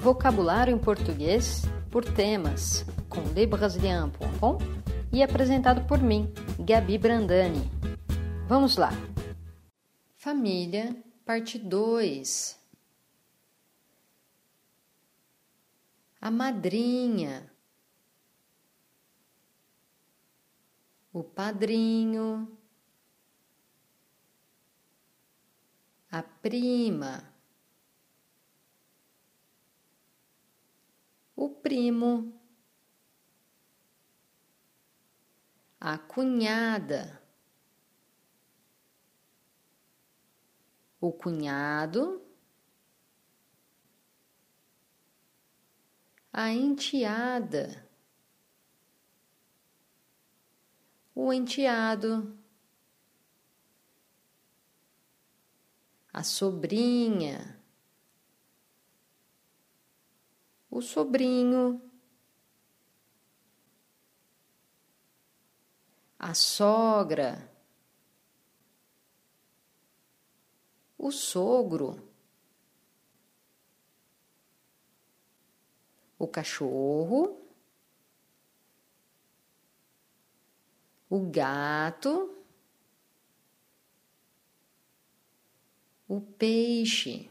Vocabulário em português por temas, com lebrasilian.com e apresentado por mim, Gabi Brandani. Vamos lá! Família, parte 2. A madrinha. O padrinho. A prima. O primo. A cunhada. o cunhado, a enteada, o enteado, a sobrinha, o sobrinho, a sogra. o sogro, o cachorro, o gato, o peixe,